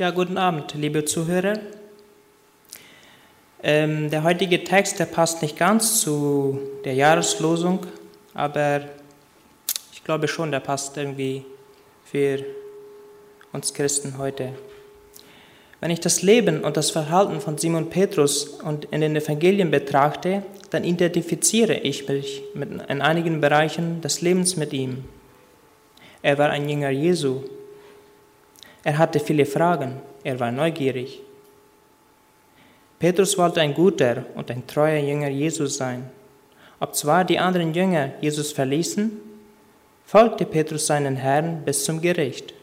Ja, guten Abend, liebe Zuhörer. Ähm, der heutige Text, der passt nicht ganz zu der Jahreslosung, aber ich glaube schon, der passt irgendwie für uns Christen heute. Wenn ich das Leben und das Verhalten von Simon Petrus und in den Evangelien betrachte, dann identifiziere ich mich in einigen Bereichen des Lebens mit ihm. Er war ein Jünger Jesu. Er hatte viele Fragen. Er war neugierig. Petrus wollte ein guter und ein treuer Jünger Jesus sein. Ob zwar die anderen Jünger Jesus verließen, folgte Petrus seinen Herrn bis zum Gericht.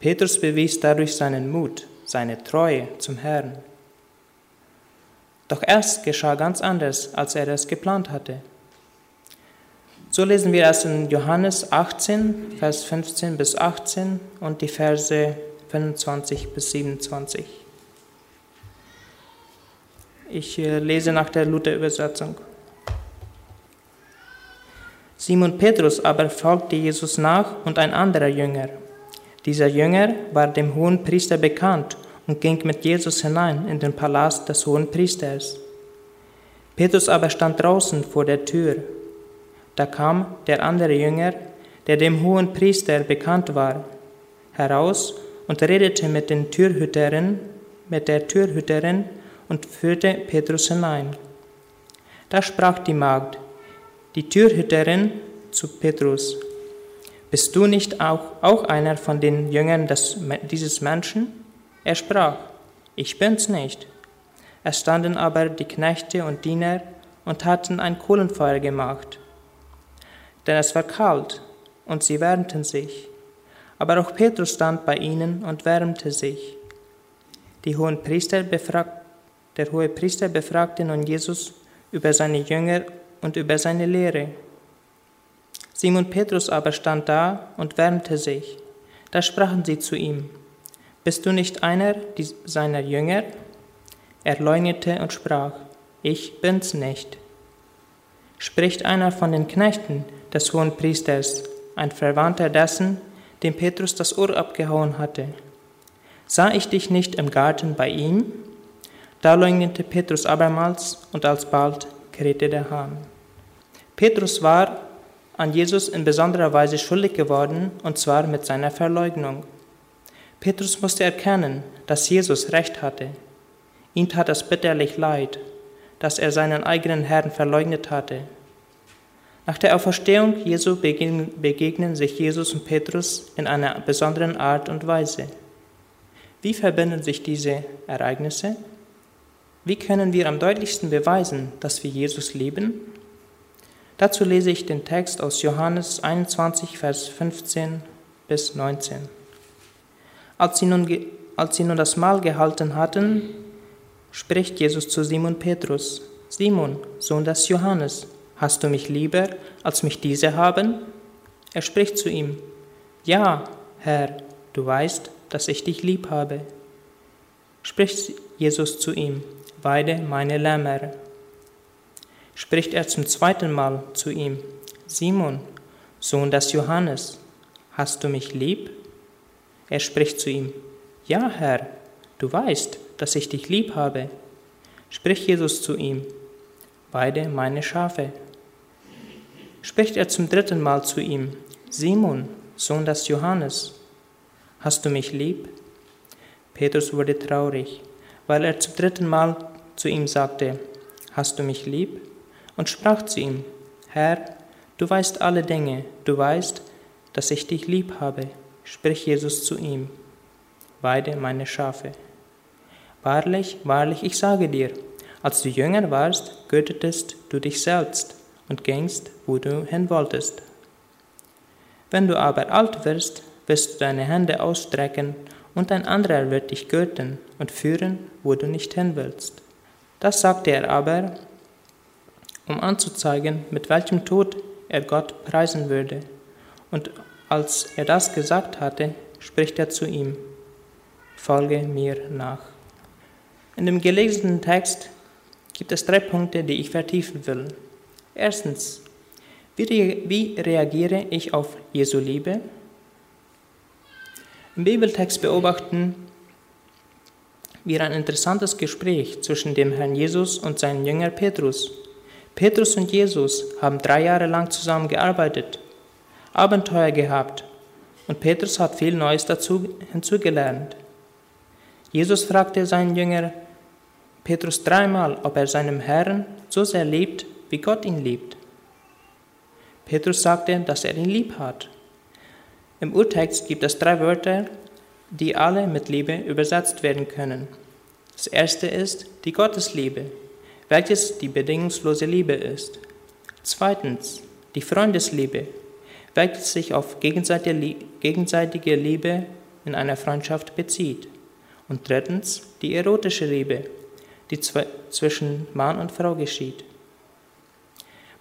Petrus bewies dadurch seinen Mut seine Treue zum Herrn. Doch erst geschah ganz anders, als er es geplant hatte. So lesen wir es in Johannes 18, Vers 15 bis 18 und die Verse 25 bis 27. Ich äh, lese nach der Luther-Übersetzung. Simon Petrus aber folgte Jesus nach und ein anderer Jünger, dieser Jünger war dem hohen Priester bekannt und ging mit Jesus hinein in den Palast des hohen Priesters. Petrus aber stand draußen vor der Tür. Da kam der andere Jünger, der dem hohen Priester bekannt war, heraus und redete mit den Türhüterin, mit der Türhüterin und führte Petrus hinein. Da sprach die Magd, die Türhüterin, zu Petrus, bist du nicht auch, auch einer von den Jüngern des, dieses Menschen? Er sprach, ich bin's nicht. Es standen aber die Knechte und Diener und hatten ein Kohlenfeuer gemacht. Denn es war kalt und sie wärmten sich. Aber auch Petrus stand bei ihnen und wärmte sich. Die hohen Priester befrag, der hohe Priester befragte nun Jesus über seine Jünger und über seine Lehre. Simon Petrus aber stand da und wärmte sich. Da sprachen sie zu ihm, Bist du nicht einer seiner Jünger? Er leugnete und sprach, Ich bin's nicht. Spricht einer von den Knechten des hohen Priesters, ein Verwandter dessen, dem Petrus das Ohr abgehauen hatte. Sah ich dich nicht im Garten bei ihm? Da leugnete Petrus abermals und alsbald krähte der Hahn. Petrus war an Jesus in besonderer Weise schuldig geworden, und zwar mit seiner Verleugnung. Petrus musste erkennen, dass Jesus recht hatte. Ihm tat es bitterlich leid, dass er seinen eigenen Herrn verleugnet hatte. Nach der Auferstehung Jesu begegnen sich Jesus und Petrus in einer besonderen Art und Weise. Wie verbinden sich diese Ereignisse? Wie können wir am deutlichsten beweisen, dass wir Jesus lieben Dazu lese ich den Text aus Johannes 21, Vers 15 bis 19. Als sie, nun, als sie nun das Mahl gehalten hatten, spricht Jesus zu Simon Petrus, Simon, Sohn des Johannes, hast du mich lieber, als mich diese haben? Er spricht zu ihm, Ja, Herr, du weißt, dass ich dich lieb habe. Spricht Jesus zu ihm, Weide meine Lämmer spricht er zum zweiten Mal zu ihm, Simon, Sohn des Johannes, hast du mich lieb? Er spricht zu ihm, Ja, Herr, du weißt, dass ich dich lieb habe. Spricht Jesus zu ihm, Weide meine Schafe. Spricht er zum dritten Mal zu ihm, Simon, Sohn des Johannes, hast du mich lieb? Petrus wurde traurig, weil er zum dritten Mal zu ihm sagte, Hast du mich lieb? und sprach zu ihm, Herr, du weißt alle Dinge, du weißt, dass ich dich lieb habe. Sprich Jesus zu ihm, weide meine Schafe. Wahrlich, wahrlich, ich sage dir, als du jünger warst, göttetest du dich selbst und gingst, wo du hin wolltest. Wenn du aber alt wirst, wirst du deine Hände ausstrecken, und ein anderer wird dich gürten und führen, wo du nicht hin willst. Das sagte er aber, um anzuzeigen, mit welchem Tod er Gott preisen würde. Und als er das gesagt hatte, spricht er zu ihm, folge mir nach. In dem gelesenen Text gibt es drei Punkte, die ich vertiefen will. Erstens, wie, reagiere ich auf Jesu Liebe? Im Bibeltext beobachten wir ein interessantes Gespräch zwischen dem Herrn Jesus und seinem Jünger Petrus. Petrus und Jesus haben drei Jahre lang zusammen gearbeitet, Abenteuer gehabt und Petrus hat viel Neues dazu hinzugelernt. Jesus fragte seinen Jünger Petrus dreimal, ob er seinem Herrn so sehr liebt, wie Gott ihn liebt. Petrus sagte, dass er ihn lieb hat. Im Urtext gibt es drei Wörter, die alle mit Liebe übersetzt werden können. Das erste ist die Gottesliebe welches die bedingungslose Liebe ist. Zweitens die Freundesliebe, welches sich auf gegenseitige Liebe in einer Freundschaft bezieht. Und drittens die erotische Liebe, die zwischen Mann und Frau geschieht.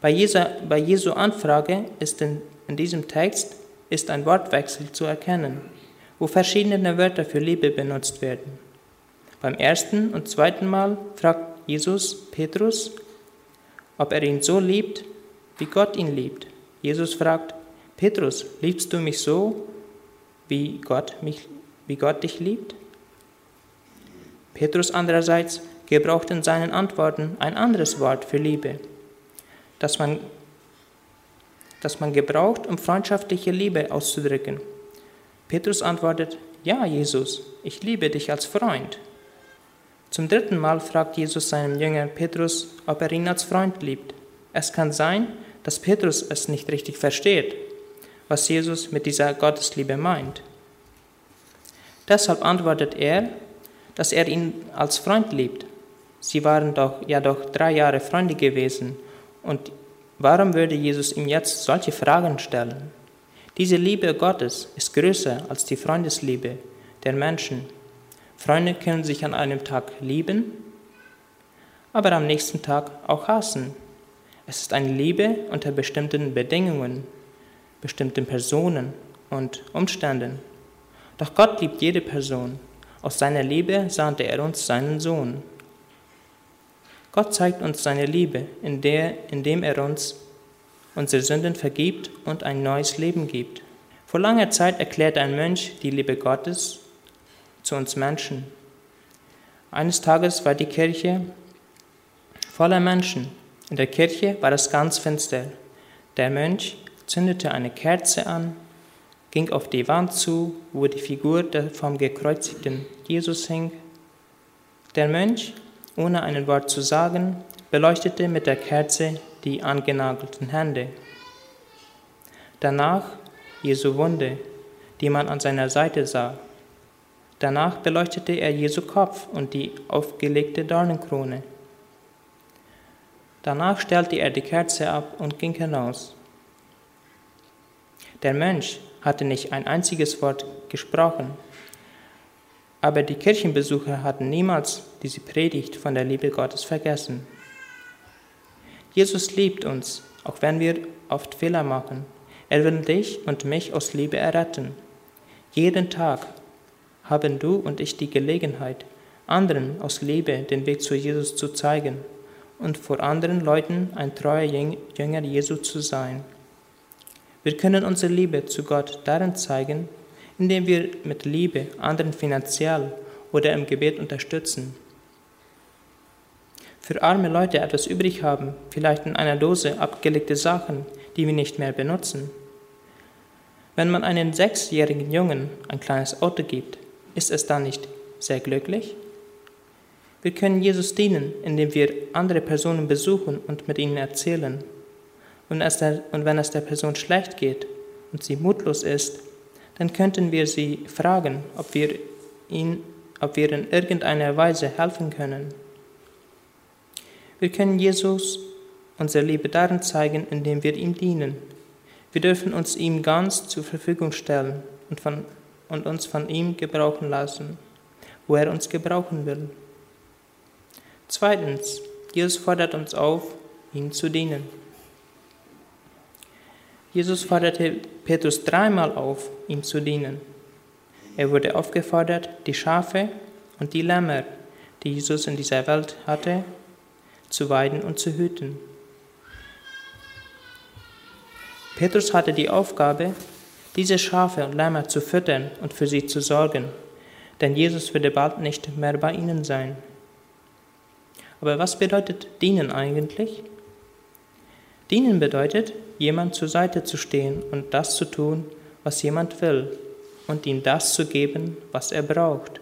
Bei Jesu, bei Jesu Anfrage ist in, in diesem Text ist ein Wortwechsel zu erkennen, wo verschiedene Wörter für Liebe benutzt werden. Beim ersten und zweiten Mal fragt Jesus Petrus, ob er ihn so liebt, wie Gott ihn liebt. Jesus fragt, Petrus, liebst du mich so, wie Gott, mich, wie Gott dich liebt? Petrus andererseits gebraucht in seinen Antworten ein anderes Wort für Liebe, das man, das man gebraucht, um freundschaftliche Liebe auszudrücken. Petrus antwortet, ja, Jesus, ich liebe dich als Freund. Zum dritten Mal fragt Jesus seinen Jünger Petrus, ob er ihn als Freund liebt. Es kann sein, dass Petrus es nicht richtig versteht, was Jesus mit dieser Gottesliebe meint. Deshalb antwortet er, dass er ihn als Freund liebt. Sie waren doch ja doch drei Jahre Freunde gewesen und warum würde Jesus ihm jetzt solche Fragen stellen? Diese Liebe Gottes ist größer als die Freundesliebe der Menschen. Freunde können sich an einem Tag lieben, aber am nächsten Tag auch hassen. Es ist eine Liebe unter bestimmten Bedingungen, bestimmten Personen und Umständen. Doch Gott liebt jede Person. Aus seiner Liebe sandte er uns seinen Sohn. Gott zeigt uns seine Liebe, indem er uns unsere Sünden vergibt und ein neues Leben gibt. Vor langer Zeit erklärte ein Mönch die Liebe Gottes zu uns Menschen. Eines Tages war die Kirche voller Menschen. In der Kirche war es ganz finster. Der Mönch zündete eine Kerze an, ging auf die Wand zu, wo die Figur vom gekreuzigten Jesus hing. Der Mönch, ohne ein Wort zu sagen, beleuchtete mit der Kerze die angenagelten Hände. Danach Jesu Wunde, die man an seiner Seite sah. Danach beleuchtete er Jesu Kopf und die aufgelegte Dornenkrone. Danach stellte er die Kerze ab und ging hinaus. Der Mönch hatte nicht ein einziges Wort gesprochen, aber die Kirchenbesucher hatten niemals diese Predigt von der Liebe Gottes vergessen. Jesus liebt uns, auch wenn wir oft Fehler machen. Er will dich und mich aus Liebe erretten. Jeden Tag haben du und ich die Gelegenheit, anderen aus Liebe den Weg zu Jesus zu zeigen und vor anderen Leuten ein treuer Jünger Jesu zu sein. Wir können unsere Liebe zu Gott darin zeigen, indem wir mit Liebe anderen finanziell oder im Gebet unterstützen. Für arme Leute etwas übrig haben, vielleicht in einer Dose abgelegte Sachen, die wir nicht mehr benutzen. Wenn man einen sechsjährigen Jungen ein kleines Auto gibt, ist es dann nicht sehr glücklich? Wir können Jesus dienen, indem wir andere Personen besuchen und mit ihnen erzählen. Und, der, und wenn es der Person schlecht geht und sie mutlos ist, dann könnten wir sie fragen, ob wir, ihn, ob wir in irgendeiner Weise helfen können. Wir können Jesus unsere Liebe darin zeigen, indem wir ihm dienen. Wir dürfen uns ihm ganz zur Verfügung stellen und von und uns von ihm gebrauchen lassen, wo er uns gebrauchen will. Zweitens, Jesus fordert uns auf, ihm zu dienen. Jesus forderte Petrus dreimal auf, ihm zu dienen. Er wurde aufgefordert, die Schafe und die Lämmer, die Jesus in dieser Welt hatte, zu weiden und zu hüten. Petrus hatte die Aufgabe, diese Schafe und Lämmer zu füttern und für sie zu sorgen. denn Jesus würde bald nicht mehr bei ihnen sein. Aber was bedeutet dienen eigentlich? Dienen bedeutet, jemand zur Seite zu stehen und das zu tun, was jemand will, und ihm das zu geben, was er braucht.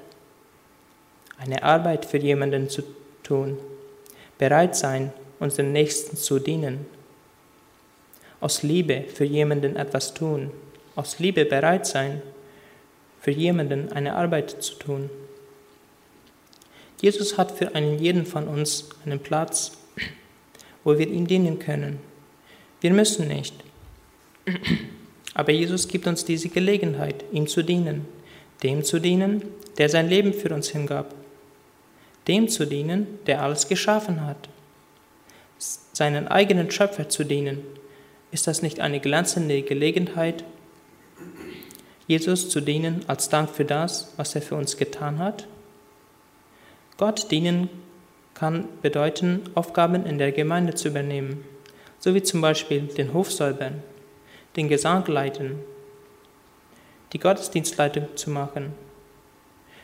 Eine Arbeit für jemanden zu tun, bereit sein, unseren Nächsten zu dienen. Aus Liebe für jemanden etwas tun, aus Liebe bereit sein, für jemanden eine Arbeit zu tun. Jesus hat für einen jeden von uns einen Platz, wo wir ihm dienen können. Wir müssen nicht. Aber Jesus gibt uns diese Gelegenheit, ihm zu dienen, dem zu dienen, der sein Leben für uns hingab, dem zu dienen, der alles geschaffen hat, seinen eigenen Schöpfer zu dienen. Ist das nicht eine glänzende Gelegenheit, Jesus zu dienen als Dank für das, was er für uns getan hat? Gott dienen kann bedeuten, Aufgaben in der Gemeinde zu übernehmen, so wie zum Beispiel den Hof säubern, den Gesang leiten, die Gottesdienstleitung zu machen,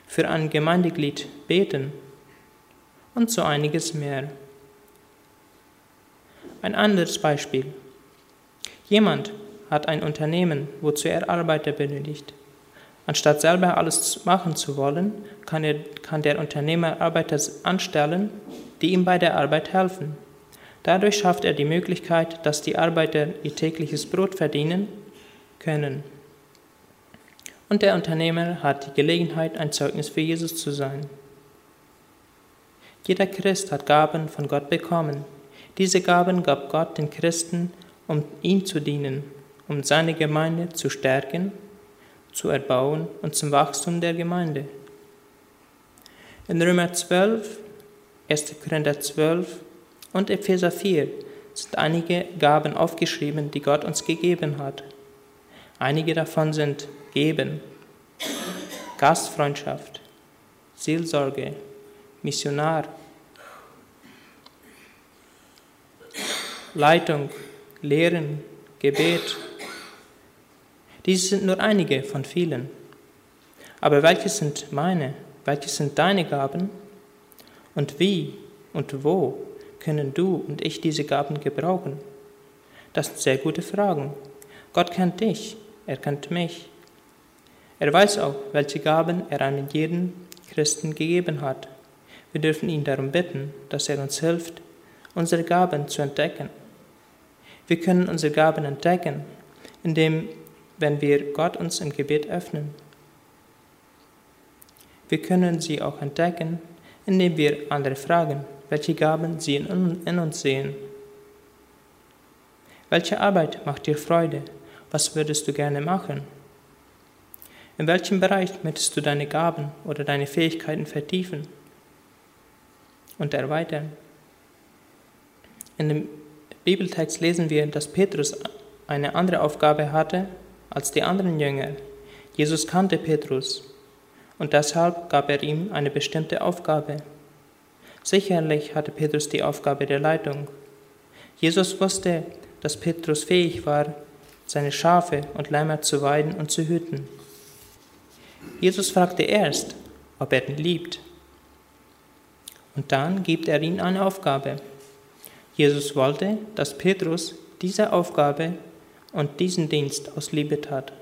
für ein Gemeindeglied beten und so einiges mehr. Ein anderes Beispiel. Jemand hat ein Unternehmen, wozu er Arbeiter benötigt. Anstatt selber alles machen zu wollen, kann, er, kann der Unternehmer Arbeiter anstellen, die ihm bei der Arbeit helfen. Dadurch schafft er die Möglichkeit, dass die Arbeiter ihr tägliches Brot verdienen können. Und der Unternehmer hat die Gelegenheit, ein Zeugnis für Jesus zu sein. Jeder Christ hat Gaben von Gott bekommen. Diese Gaben gab Gott den Christen, um ihm zu dienen, um seine Gemeinde zu stärken zu erbauen und zum Wachstum der Gemeinde. In Römer 12, 1. Korinther 12 und Epheser 4 sind einige Gaben aufgeschrieben, die Gott uns gegeben hat. Einige davon sind Geben, Gastfreundschaft, Seelsorge, Missionar, Leitung, Lehren, Gebet, diese sind nur einige von vielen. Aber welche sind meine? Welche sind deine Gaben? Und wie und wo können du und ich diese Gaben gebrauchen? Das sind sehr gute Fragen. Gott kennt dich, er kennt mich. Er weiß auch, welche Gaben er einem jeden Christen gegeben hat. Wir dürfen ihn darum bitten, dass er uns hilft, unsere Gaben zu entdecken. Wir können unsere Gaben entdecken, indem wenn wir Gott uns im Gebet öffnen. Wir können sie auch entdecken, indem wir andere fragen, welche Gaben sie in, uns sehen. Welche Arbeit macht dir Freude? Was würdest du gerne machen? In welchem Bereich möchtest du deine Gaben oder deine Fähigkeiten vertiefen und erweitern? In dem Bibeltext lesen wir, dass Petrus eine andere Aufgabe hatte als die anderen Jünger. Jesus kannte Petrus und deshalb gab er ihm eine bestimmte Aufgabe. Sicherlich hatte Petrus die Aufgabe der Leitung. Jesus wusste, dass Petrus fähig war, seine Schafe und Lämmer zu weiden und zu hüten. Jesus fragte erst, ob er ihn liebt. Und dann gibt er ihm eine Aufgabe. Jesus wollte, dass Petrus diese Aufgabe und diesen Dienst aus Liebe tat.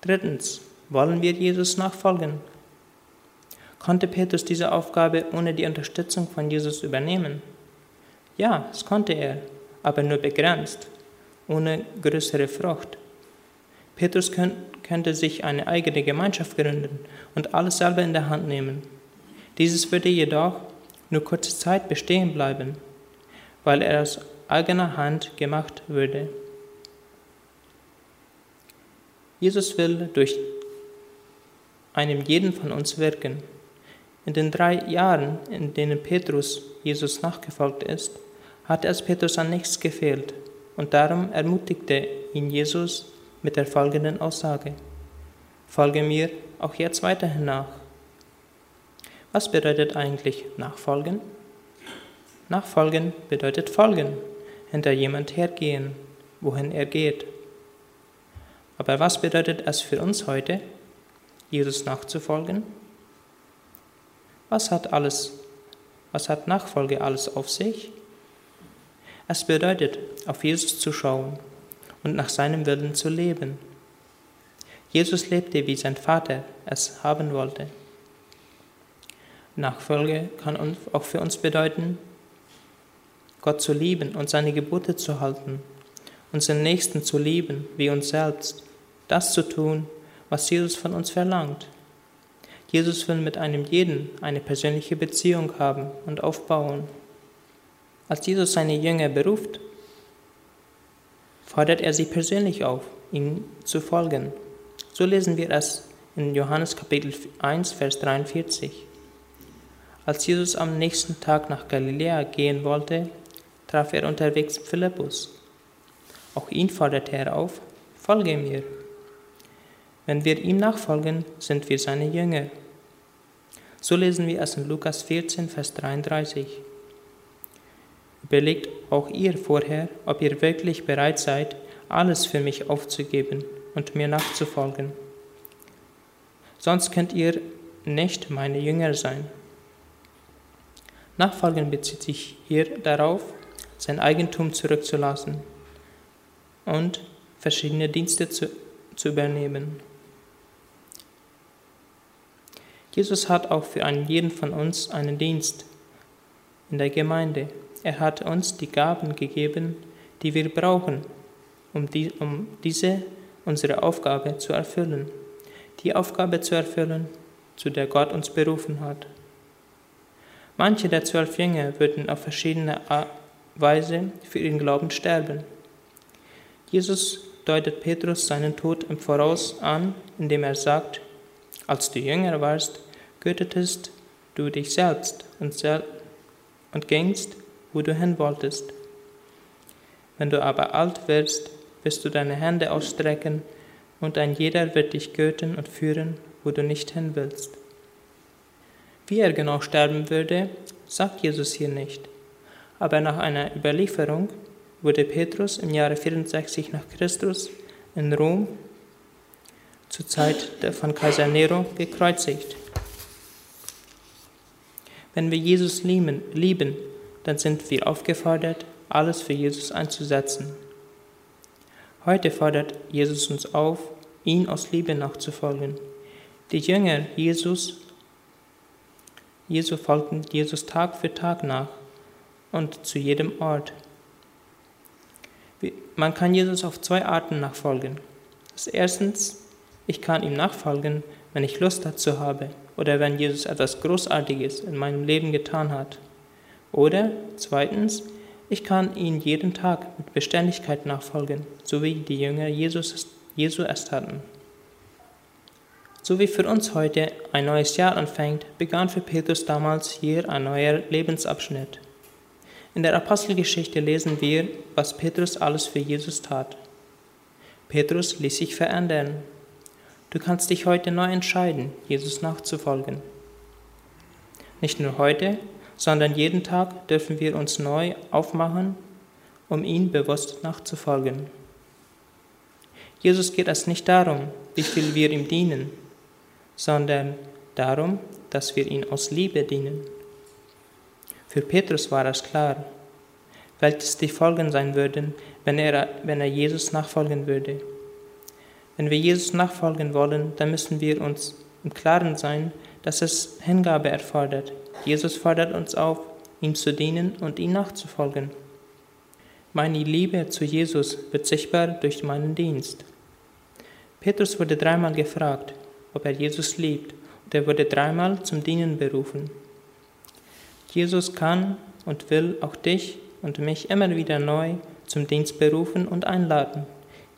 Drittens, wollen wir Jesus nachfolgen? Konnte Petrus diese Aufgabe ohne die Unterstützung von Jesus übernehmen? Ja, das konnte er, aber nur begrenzt, ohne größere Frucht. Petrus könnte sich eine eigene Gemeinschaft gründen und alles selber in der Hand nehmen. Dieses würde jedoch nur kurze Zeit bestehen bleiben, weil er aus eigener Hand gemacht würde. Jesus will durch einem jeden von uns wirken. In den drei Jahren, in denen Petrus Jesus nachgefolgt ist, hat es Petrus an nichts gefehlt und darum ermutigte ihn Jesus mit der folgenden Aussage. Folge mir auch jetzt weiterhin nach. Was bedeutet eigentlich Nachfolgen? Nachfolgen bedeutet Folgen hinter jemand hergehen, wohin er geht. Aber was bedeutet es für uns heute? Jesus nachzufolgen? Was hat alles, was hat Nachfolge alles auf sich? Es bedeutet, auf Jesus zu schauen und nach seinem Willen zu leben. Jesus lebte, wie sein Vater es haben wollte. Nachfolge kann auch für uns bedeuten, Gott zu lieben und seine Gebote zu halten, unseren Nächsten zu lieben wie uns selbst, das zu tun, was Jesus von uns verlangt. Jesus will mit einem jeden eine persönliche Beziehung haben und aufbauen. Als Jesus seine Jünger beruft, fordert er sie persönlich auf, ihm zu folgen. So lesen wir es in Johannes Kapitel 1, Vers 43. Als Jesus am nächsten Tag nach Galiläa gehen wollte, traf er unterwegs Philippus. Auch ihn forderte er auf, folge mir. Wenn wir ihm nachfolgen, sind wir seine Jünger. So lesen wir es in Lukas 14, Vers 33. Überlegt auch ihr vorher, ob ihr wirklich bereit seid, alles für mich aufzugeben und mir nachzufolgen. Sonst könnt ihr nicht meine Jünger sein. Nachfolgen bezieht sich hier darauf, sein Eigentum zurückzulassen und verschiedene Dienste zu, zu übernehmen. Jesus hat auch für einen jeden von uns einen Dienst in der Gemeinde. Er hat uns die Gaben gegeben, die wir brauchen, um, die, um diese unsere Aufgabe zu erfüllen. Die Aufgabe zu erfüllen, zu der Gott uns berufen hat. Manche der zwölf Jünger würden auf verschiedene Weise für ihren Glauben sterben. Jesus deutet Petrus seinen Tod im Voraus an, indem er sagt, als du jünger warst, göttetest du dich selbst und, sel und gingst, wo du hin wolltest. Wenn du aber alt wirst, wirst du deine Hände ausstrecken, und ein jeder wird dich göten und führen, wo du nicht hin willst. Wie er genau sterben würde, sagt Jesus hier nicht. Aber nach einer Überlieferung wurde Petrus im Jahre 64 nach Christus in Rom zur Zeit von Kaiser Nero gekreuzigt. Wenn wir Jesus lieben, lieben, dann sind wir aufgefordert, alles für Jesus einzusetzen. Heute fordert Jesus uns auf, ihn aus Liebe nachzufolgen. Die Jünger Jesus Jesu folgten Jesus Tag für Tag nach und zu jedem Ort. Man kann Jesus auf zwei Arten nachfolgen. Erstens, ich kann ihm nachfolgen, wenn ich Lust dazu habe oder wenn Jesus etwas Großartiges in meinem Leben getan hat. Oder zweitens, ich kann ihn jeden Tag mit Beständigkeit nachfolgen, so wie die Jünger Jesus, Jesu es hatten. So wie für uns heute ein neues Jahr anfängt, begann für Petrus damals hier ein neuer Lebensabschnitt. In der Apostelgeschichte lesen wir, was Petrus alles für Jesus tat. Petrus ließ sich verändern. Du kannst dich heute neu entscheiden, Jesus nachzufolgen. Nicht nur heute, sondern jeden Tag dürfen wir uns neu aufmachen, um ihm bewusst nachzufolgen. Jesus geht es nicht darum, wie viel wir ihm dienen, sondern darum, dass wir ihn aus Liebe dienen. Für Petrus war es klar, welches die Folgen sein würden, wenn er, wenn er Jesus nachfolgen würde. Wenn wir Jesus nachfolgen wollen, dann müssen wir uns im Klaren sein, dass es Hingabe erfordert. Jesus fordert uns auf, ihm zu dienen und ihm nachzufolgen. Meine Liebe zu Jesus wird sichtbar durch meinen Dienst. Petrus wurde dreimal gefragt, ob er Jesus liebt, und er wurde dreimal zum Dienen berufen. Jesus kann und will auch dich und mich immer wieder neu zum Dienst berufen und einladen,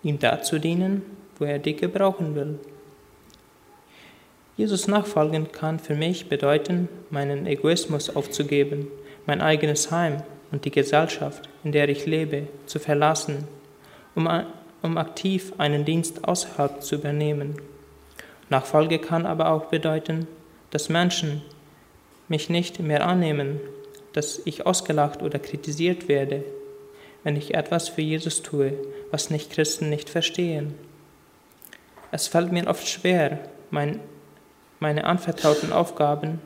ihm da zu dienen, wo er dich gebrauchen will. Jesus nachfolgen kann für mich bedeuten, meinen Egoismus aufzugeben, mein eigenes Heim und die Gesellschaft, in der ich lebe, zu verlassen, um, um aktiv einen Dienst außerhalb zu übernehmen. Nachfolge kann aber auch bedeuten, dass Menschen mich nicht mehr annehmen, dass ich ausgelacht oder kritisiert werde, wenn ich etwas für Jesus tue, was nicht Christen nicht verstehen. Es fällt mir oft schwer, mein, meine anvertrauten Aufgaben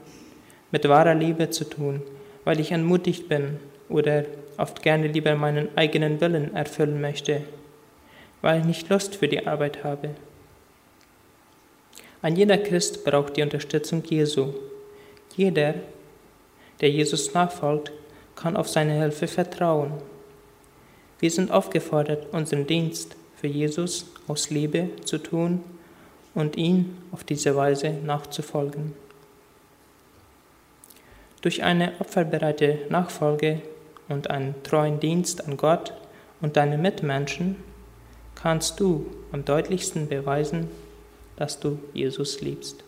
mit wahrer Liebe zu tun, weil ich entmutigt bin oder oft gerne lieber meinen eigenen Willen erfüllen möchte, weil ich nicht Lust für die Arbeit habe. Ein jeder Christ braucht die Unterstützung Jesu. Jeder, der Jesus nachfolgt, kann auf seine Hilfe vertrauen. Wir sind aufgefordert, unseren Dienst für Jesus aus Liebe zu tun und ihn auf diese Weise nachzufolgen. Durch eine opferbereite Nachfolge und einen treuen Dienst an Gott und deine Mitmenschen kannst du am deutlichsten beweisen, dass du Jesus liebst.